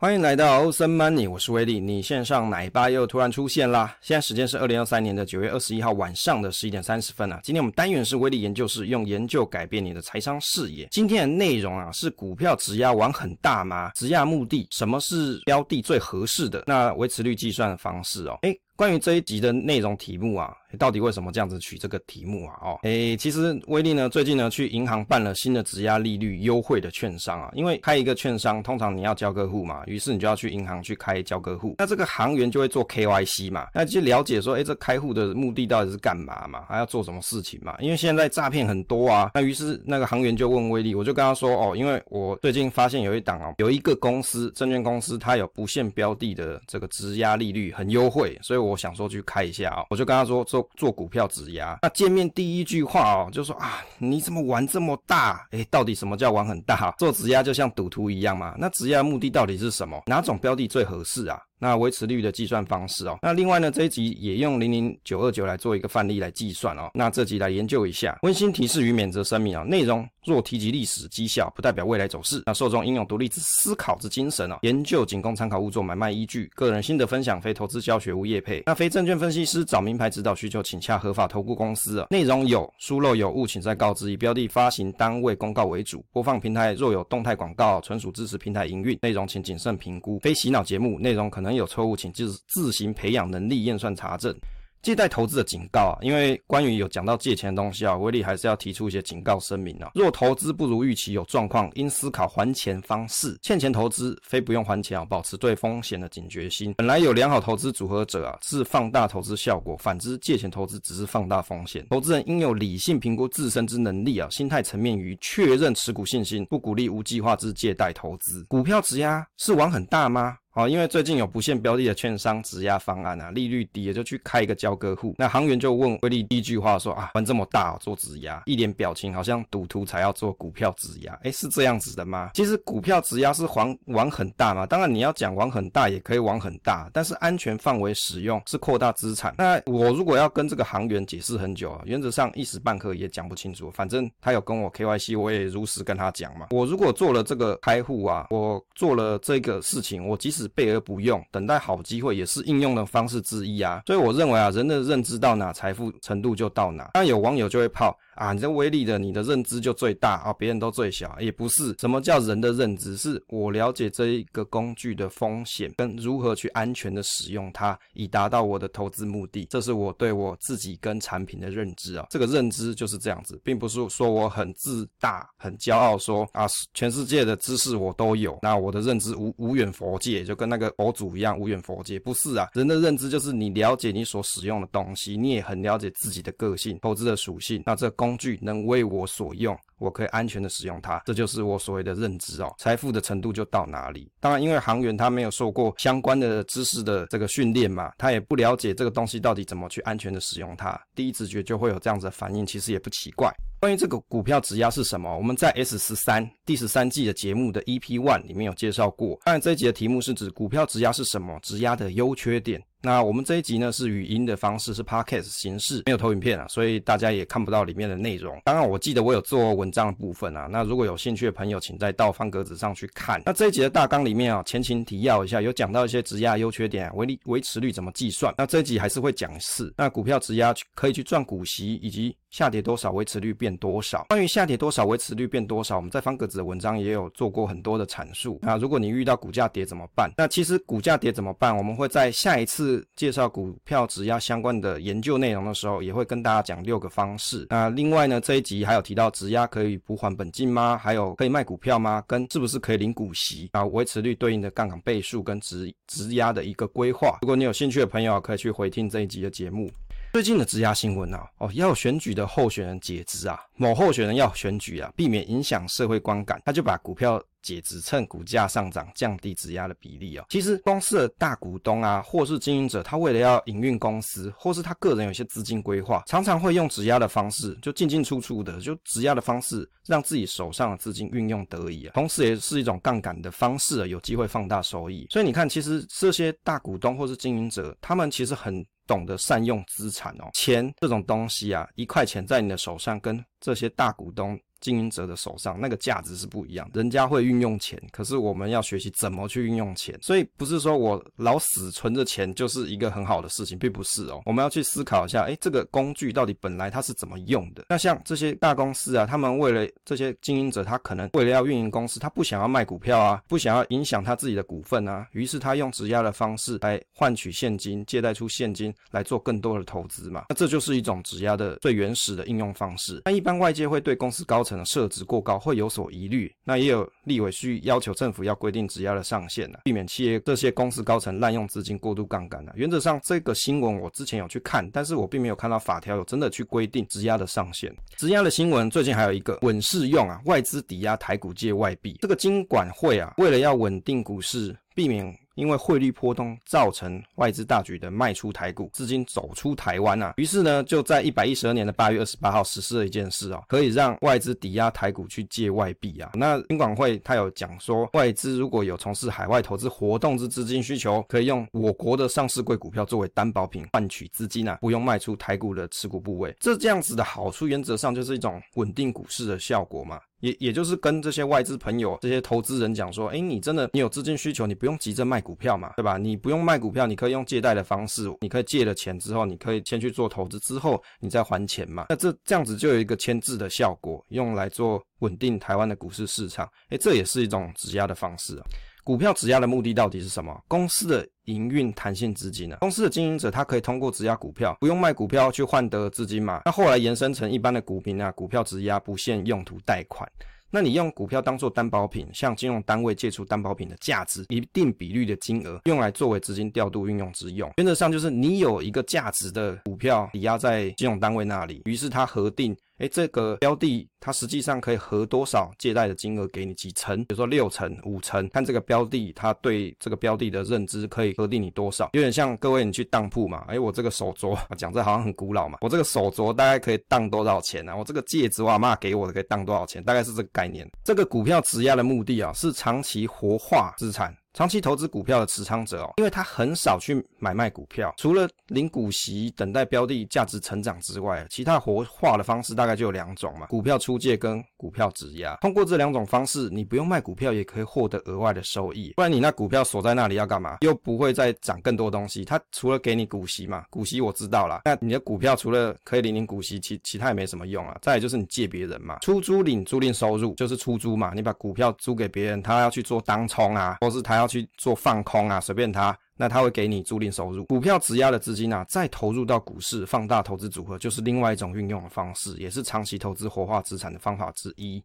欢迎来到欧森 Money，我是威利。你线上奶爸又突然出现啦！现在时间是二零二三年的九月二十一号晚上的十一点三十分啊。今天我们单元是威力研究室，用研究改变你的财商视野。今天的内容啊，是股票质押玩很大吗？质押目的，什么是标的最合适的？那维持率计算的方式哦，诶关于这一集的内容题目啊，到底为什么这样子取这个题目啊？哦，诶，其实威利呢最近呢去银行办了新的质押利率优惠的券商啊，因为开一个券商通常你要交割户嘛，于是你就要去银行去开交割户。那这个行员就会做 KYC 嘛，那就了解说，诶，这开户的目的到底是干嘛嘛？还要做什么事情嘛？因为现在诈骗很多啊。那于是那个行员就问威利，我就跟他说，哦，因为我最近发现有一档哦，有一个公司证券公司它有不限标的的这个质押利率很优惠，所以我。我想说去开一下啊，我就跟他说做做股票质押。那见面第一句话哦，就说啊，你怎么玩这么大？诶，到底什么叫玩很大？做质押就像赌徒一样嘛？那质押目的到底是什么？哪种标的最合适啊？那维持率的计算方式哦，那另外呢，这一集也用零零九二九来做一个范例来计算哦。那这集来研究一下，温馨提示与免责声明啊，内容若提及历史绩效，不代表未来走势。那受众应有独立之思考之精神哦，研究仅供参考，勿作买卖依据。个人心得分享，非投资教学，无业配。那非证券分析师找名牌指导需求，请洽合法投顾公司啊。内容有疏漏有误，请再告知。以标的发行单位公告为主，播放平台若有动态广告，纯属支持平台营运，内容请谨慎评估。非洗脑节目，内容可能有错误，请自自行培养能力验算查证。借贷投资的警告啊，因为关于有讲到借钱的东西啊，威力还是要提出一些警告声明啊。若投资不如预期有状况，应思考还钱方式。欠钱投资非不用还钱啊，保持对风险的警觉心。本来有良好投资组合者啊，是放大投资效果；反之，借钱投资只是放大风险。投资人应有理性评估自身之能力啊，心态层面与确认持股信心，不鼓励无计划之借贷投资。股票质押是玩很大吗？哦，因为最近有不限标的的券商质押方案啊，利率低，也就去开一个交割户。那行员就问威利第一句话说啊，玩这么大哦，做质押，一脸表情好像赌徒才要做股票质押。诶，是这样子的吗？其实股票质押是玩玩很大嘛，当然你要讲玩很大也可以玩很大，但是安全范围使用是扩大资产。那我如果要跟这个行员解释很久啊，原则上一时半刻也讲不清楚。反正他有跟我 KYC，我也如实跟他讲嘛。我如果做了这个开户啊，我做了这个事情，我即使是备而不用，等待好机会也是应用的方式之一啊。所以我认为啊，人的认知到哪，财富程度就到哪。那有网友就会泡。啊，你这威力的，你的认知就最大啊，别人都最小，也不是。什么叫人的认知？是我了解这一个工具的风险跟如何去安全的使用它，以达到我的投资目的。这是我对我自己跟产品的认知啊。这个认知就是这样子，并不是说我很自大、很骄傲说，啊，全世界的知识我都有，那我的认知无无远佛界，就跟那个佛祖一样无远佛界。不是啊，人的认知就是你了解你所使用的东西，你也很了解自己的个性、投资的属性。那这工。工具能为我所用，我可以安全的使用它，这就是我所谓的认知哦。财富的程度就到哪里？当然，因为行员他没有受过相关的知识的这个训练嘛，他也不了解这个东西到底怎么去安全的使用它，第一直觉就会有这样子的反应，其实也不奇怪。关于这个股票质押是什么，我们在 S 十三第十三季的节目的 EP One 里面有介绍过。当然，这一集的题目是指股票质押是什么，质押的优缺点。那我们这一集呢是语音的方式，是 Podcast 形式，没有投影片啊，所以大家也看不到里面的内容。当然，我记得我有做文章的部分啊，那如果有兴趣的朋友，请再到方格子上去看。那这一集的大纲里面啊，前情提要一下，有讲到一些质押优缺点，维利维持率怎么计算。那这一集还是会讲一次。那股票质押可以去赚股息，以及下跌多少维持率变多少。关于下跌多少维持率变多少，我们在方格子的文章也有做过很多的阐述。那如果你遇到股价跌怎么办？那其实股价跌怎么办？我们会在下一次。介绍股票质押相关的研究内容的时候，也会跟大家讲六个方式。那另外呢，这一集还有提到质押可以补还本金吗？还有可以卖股票吗？跟是不是可以领股息啊？维持率对应的杠杆倍数跟质质押的一个规划。如果你有兴趣的朋友，可以去回听这一集的节目。最近的质押新闻啊，哦，要选举的候选人解职啊，某候选人要选举啊，避免影响社会观感，他就把股票。解职，趁股价上涨，降低质押的比例哦。其实公司的大股东啊，或是经营者，他为了要营运公司，或是他个人有些资金规划，常常会用质押的方式，就进进出出的，就质押的方式，让自己手上的资金运用得宜啊。同时，也是一种杠杆的方式啊，有机会放大收益。所以你看，其实这些大股东或是经营者，他们其实很懂得善用资产哦。钱这种东西啊，一块钱在你的手上，跟这些大股东。经营者的手上，那个价值是不一样。人家会运用钱，可是我们要学习怎么去运用钱。所以不是说我老死存着钱就是一个很好的事情，并不是哦。我们要去思考一下，诶，这个工具到底本来它是怎么用的？那像这些大公司啊，他们为了这些经营者，他可能为了要运营公司，他不想要卖股票啊，不想要影响他自己的股份啊，于是他用质押的方式来换取现金，借贷出现金来做更多的投资嘛。那这就是一种质押的最原始的应用方式。那一般外界会对公司高成的设置过高会有所疑虑，那也有立委需要求政府要规定质押的上限呢，避免企业这些公司高层滥用资金过度杠杆呢。原则上，这个新闻我之前有去看，但是我并没有看到法条有真的去规定质押的上限。质押的新闻最近还有一个稳适用啊，外资抵押台股借外币，这个金管会啊，为了要稳定股市，避免。因为汇率波动造成外资大举的卖出台股，资金走出台湾啊，于是呢，就在一百一十二年的八月二十八号实施了一件事啊，可以让外资抵押台股去借外币啊。那金管会他有讲说，外资如果有从事海外投资活动之资金需求，可以用我国的上市柜股票作为担保品换取资金啊，不用卖出台股的持股部位。这这样子的好处，原则上就是一种稳定股市的效果嘛。也也就是跟这些外资朋友、这些投资人讲说，诶，你真的你有资金需求，你不用急着卖股票嘛，对吧？你不用卖股票，你可以用借贷的方式，你可以借了钱之后，你可以先去做投资，之后你再还钱嘛。那这这样子就有一个牵制的效果，用来做稳定台湾的股市市场。诶，这也是一种质押的方式啊。股票质押的目的到底是什么？公司的营运弹性资金呢？公司的经营者他可以通过质押股票，不用卖股票去换得资金嘛？那后来延伸成一般的股民啊，股票质押不限用途贷款。那你用股票当做担保品，向金融单位借出担保品的价值一定比率的金额，用来作为资金调度运用之用。原则上就是你有一个价值的股票抵押在金融单位那里，于是他核定。诶，这个标的它实际上可以核多少借贷的金额给你几成？比如说六成、五成，看这个标的它对这个标的的认知可以核定你多少？有点像各位你去当铺嘛，诶，我这个手镯，讲这好像很古老嘛，我这个手镯大概可以当多少钱呢？啊？我这个戒指我阿嬷给我的可以当多少钱？大概是这个概念。这个股票质押的目的啊，是长期活化资产。长期投资股票的持仓者哦，因为他很少去买卖股票，除了领股息等待标的价值成长之外，其他活化的方式大概就有两种嘛：股票出借跟股票质押。通过这两种方式，你不用卖股票也可以获得额外的收益。不然你那股票锁在那里要干嘛？又不会再涨更多东西。它除了给你股息嘛，股息我知道啦。那你的股票除了可以领领股息，其其他也没什么用啊。再就是你借别人嘛，出租领租赁收入就是出租嘛，你把股票租给别人，他要去做当冲啊，或是他要。去做放空啊，随便他，那他会给你租赁收入。股票质押的资金啊，再投入到股市，放大投资组合，就是另外一种运用的方式，也是长期投资活化资产的方法之一。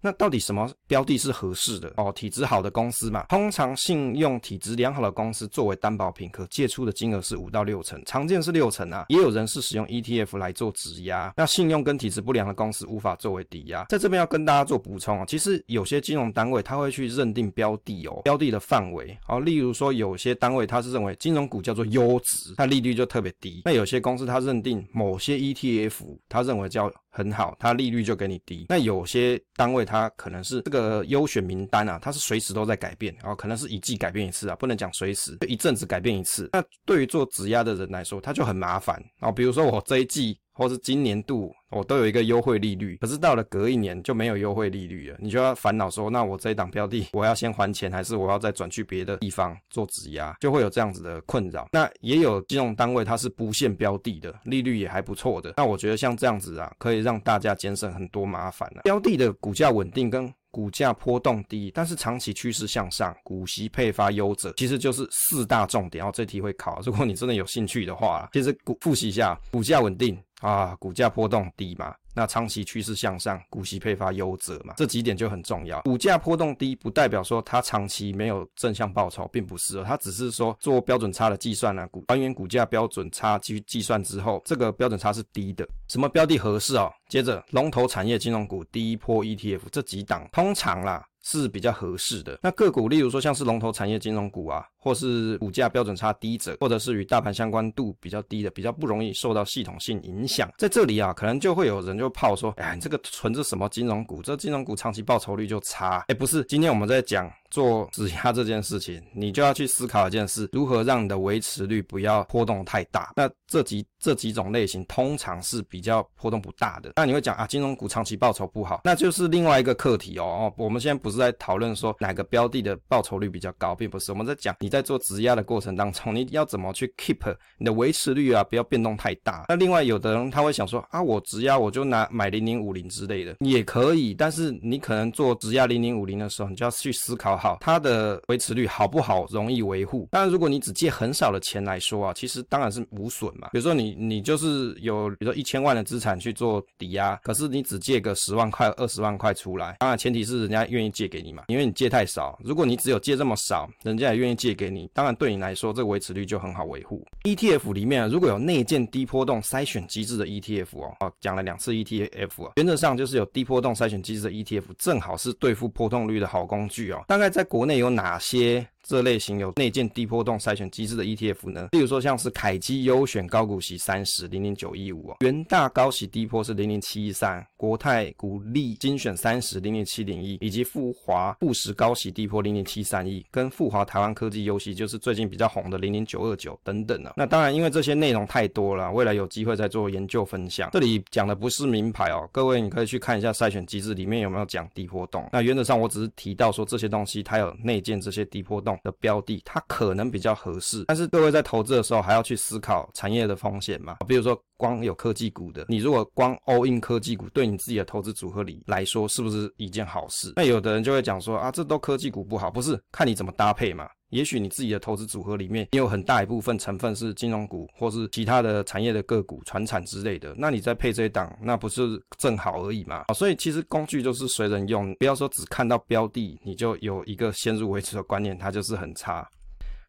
那到底什么标的是合适的哦？体质好的公司嘛，通常信用体质良好的公司作为担保品，可借出的金额是五到六成，常见是六成啊。也有人是使用 ETF 来做质押。那信用跟体质不良的公司无法作为抵押。在这边要跟大家做补充啊，其实有些金融单位他会去认定标的哦，标的的范围哦，例如说有些单位他是认为金融股叫做优质，它利率就特别低。那有些公司他认定某些 ETF，他认为叫很好，它利率就给你低。那有些单位它可能是这个优选名单啊，它是随时都在改变，然后可能是一季改变一次啊，不能讲随时，就一阵子改变一次。那对于做质押的人来说，它就很麻烦啊。比如说我这一季。或是今年度我都有一个优惠利率，可是到了隔一年就没有优惠利率了，你就要烦恼说，那我这一档标的我要先还钱，还是我要再转去别的地方做质押，就会有这样子的困扰。那也有金融单位它是不限标的的，利率也还不错的。那我觉得像这样子啊，可以让大家节省很多麻烦啊。标的的股价稳定跟股价波动低，但是长期趋势向上，股息配发优者，其实就是四大重点。哦，这题会考，如果你真的有兴趣的话，其实股复习一下，股价稳定。啊，股价波动低嘛，那长期趋势向上，股息配发优者嘛，这几点就很重要。股价波动低不代表说它长期没有正向报酬，并不是哦，它只是说做标准差的计算呢，股还原股价标准差去计算之后，这个标准差是低的。什么标的合适哦？接着龙头产业金融股第一波 ETF 这几档，通常啦。是比较合适的。那个股，例如说像是龙头产业金融股啊，或是股价标准差低者，或者是与大盘相关度比较低的，比较不容易受到系统性影响。在这里啊，可能就会有人就炮说，哎，你这个存着什么金融股？这金融股长期报酬率就差。哎，不是，今天我们在讲。做质押这件事情，你就要去思考一件事：如何让你的维持率不要波动太大。那这几这几种类型通常是比较波动不大的。那你会讲啊，金融股长期报酬不好，那就是另外一个课题哦。哦，我们现在不是在讨论说哪个标的的报酬率比较高，并不是我们在讲在做质押的过程当中，你要怎么去 keep 你的维持率啊，不要变动太大。那另外有的人他会想说啊，我质押我就拿买零零五零之类的也可以，但是你可能做质押零零五零的时候，你就要去思考。好，它的维持率好不好，容易维护。当然，如果你只借很少的钱来说啊，其实当然是无损嘛。比如说你你就是有，比如说一千万的资产去做抵押，可是你只借个十万块、二十万块出来，当然前提是人家愿意借给你嘛，因为你借太少。如果你只有借这么少，人家也愿意借给你，当然对你来说这个维持率就很好维护。ETF 里面啊如果有内建低波动筛选机制的 ETF 哦，哦讲了两次 ETF 啊，原则上就是有低波动筛选机制的 ETF，正好是对付波动率的好工具哦。大概。在国内有哪些？这类型有内建低波动筛选机制的 ETF 呢，例如说像是凯基优选高股息三十零零九一五哦，元大高息低波是零零七一三，国泰股利精选三十零零七零一，以及富华富时高息低波零零七三一，跟富华台湾科技优息就是最近比较红的零零九二九等等呢。那当然，因为这些内容太多了，未来有机会再做研究分享。这里讲的不是名牌哦，各位你可以去看一下筛选机制里面有没有讲低波动。那原则上我只是提到说这些东西它有内建这些低波动的标的，它可能比较合适，但是各位在投资的时候还要去思考产业的风险嘛。比如说，光有科技股的，你如果光 all in 科技股，对你自己的投资组合里来说，是不是一件好事？那有的人就会讲说啊，这都科技股不好，不是，看你怎么搭配嘛。也许你自己的投资组合里面也有很大一部分成分是金融股，或是其他的产业的个股、传产之类的，那你再配这一档，那不是正好而已嘛？所以其实工具就是随人用，不要说只看到标的，你就有一个先入为主的观念，它就是很差。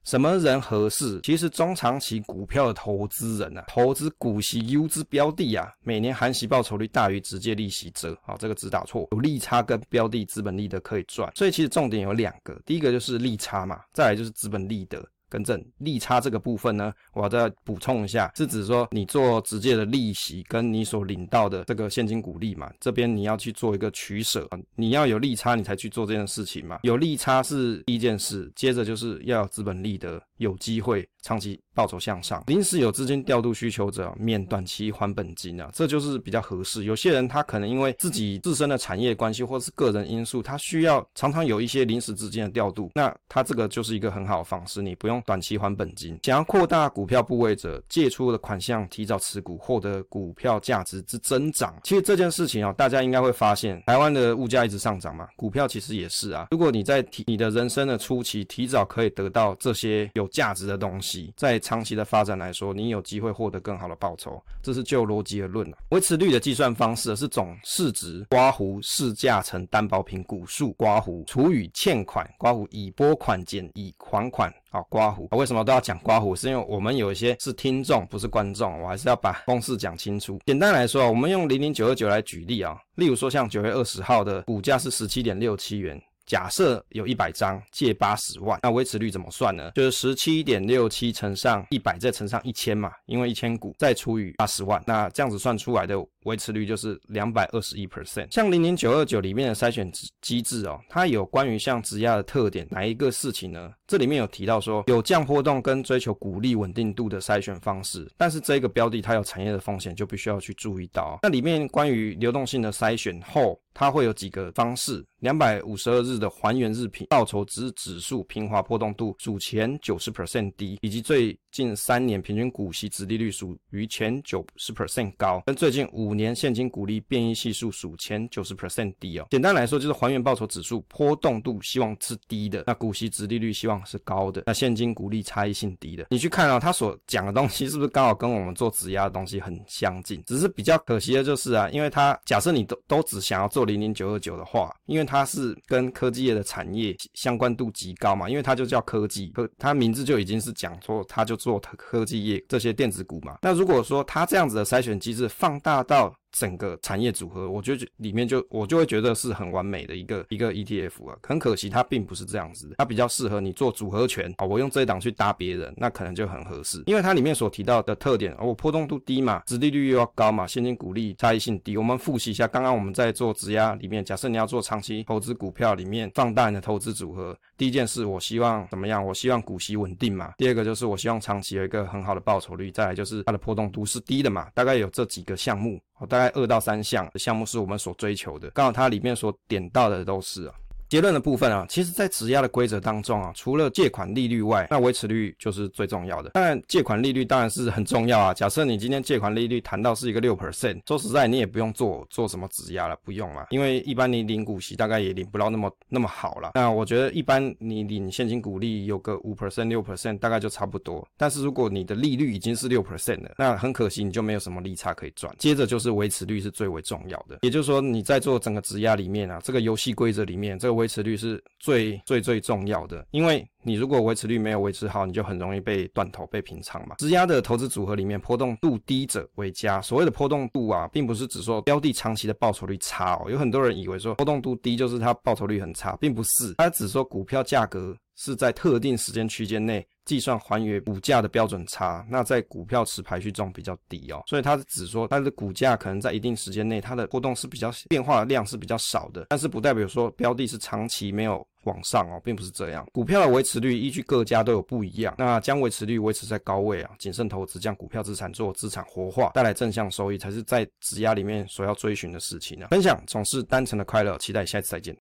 什么人合适？其实中长期股票的投资人啊，投资股息优质标的啊，每年含息报酬率大于直接利息者，好，这个只打错，有利差跟标的资本利得可以赚。所以其实重点有两个，第一个就是利差嘛，再来就是资本利得。更正利差这个部分呢，我要再补充一下，是指说你做直接的利息跟你所领到的这个现金股利嘛，这边你要去做一个取舍，你要有利差你才去做这件事情嘛，有利差是第一件事，接着就是要有资本利得，有机会长期报酬向上，临时有资金调度需求者免短期还本金啊，这就是比较合适。有些人他可能因为自己自身的产业关系或是个人因素，他需要常常有一些临时资金的调度，那他这个就是一个很好的方式，你不用。短期还本金，想要扩大股票部位者，借出的款项提早持股，获得股票价值之增长。其实这件事情啊，大家应该会发现，台湾的物价一直上涨嘛，股票其实也是啊。如果你在提你的人生的初期，提早可以得到这些有价值的东西，在长期的发展来说，你有机会获得更好的报酬。这是就逻辑而论啊。维持率的计算方式是总市值刮胡市价乘担保品股数刮胡除以欠款刮胡已拨款减已还款。好，刮胡啊，为什么都要讲刮胡？是因为我们有一些是听众，不是观众，我还是要把公式讲清楚。简单来说，我们用零零九二九来举例啊，例如说像九月二十号的股价是十七点六七元。假设有一百张借八十万，那维持率怎么算呢？就是十七点六七乘上一百，再乘上一千嘛，因为一千股再除以八十万，那这样子算出来的维持率就是两百二十一 percent。像零零九二九里面的筛选机制哦，它有关于像质押的特点，哪一个事情呢？这里面有提到说有降波动跟追求股利稳定度的筛选方式，但是这个标的它有产业的风险，就必须要去注意到。那里面关于流动性的筛选后，它会有几个方式：两百五十二日的还原日平报酬值指数平滑波动度属前九十 percent 低，以及最近三年平均股息殖利率属于前九十 percent 高，跟最近五五年现金股利变异系数数前九十 percent 低哦。简单来说，就是还原报酬指数波动度希望是低的，那股息殖利率希望是高的，那现金股利差异性低的。你去看啊，他所讲的东西是不是刚好跟我们做质押的东西很相近？只是比较可惜的就是啊，因为他假设你都都只想要做零零九二九的话，因为它是跟科技业的产业相关度极高嘛，因为它就叫科技，科它名字就已经是讲说它就做科技业这些电子股嘛。那如果说它这样子的筛选机制放大到到整个产业组合，我觉里面就我就会觉得是很完美的一个一个 ETF 啊。很可惜它并不是这样子，它比较适合你做组合拳啊。我用这一档去搭别人，那可能就很合适，因为它里面所提到的特点，我波动度低嘛，殖利率又要高嘛，现金股利差异性低。我们复习一下，刚刚我们在做质押里面，假设你要做长期投资股票里面放大你的投资组合，第一件事我希望怎么样？我希望股息稳定嘛。第二个就是我希望长期有一个很好的报酬率，再来就是它的波动度是低的嘛，大概有这几个项目。大概二到三项项目是我们所追求的，刚好它里面所点到的都是啊。结论的部分啊，其实，在质押的规则当中啊，除了借款利率外，那维持率就是最重要的。当然，借款利率当然是很重要啊。假设你今天借款利率谈到是一个六 percent，说实在，你也不用做做什么质押了，不用嘛，因为一般你领股息大概也领不到那么那么好了。那我觉得一般你领现金股利有个五 percent、六 percent，大概就差不多。但是如果你的利率已经是六 percent 了，那很可惜你就没有什么利差可以赚。接着就是维持率是最为重要的，也就是说你在做整个质押里面啊，这个游戏规则里面，这个维持率是。最最最重要的，因为你如果维持率没有维持好，你就很容易被断头、被平仓嘛。质押的投资组合里面，波动度低者为佳。所谓的波动度啊，并不是指说标的长期的报酬率差哦。有很多人以为说波动度低就是它报酬率很差，并不是。它只说股票价格是在特定时间区间内计算还原股价的标准差，那在股票池排序中比较低哦。所以它只说它的股价可能在一定时间内它的波动是比较变化的量是比较少的，但是不代表说标的是长期没有。往上哦，并不是这样。股票的维持率依据各家都有不一样。那将维持率维持在高位啊，谨慎投资，将股票资产做资产活化，带来正向收益，才是在质押里面所要追寻的事情啊。分享总是单纯的快乐，期待下次再见。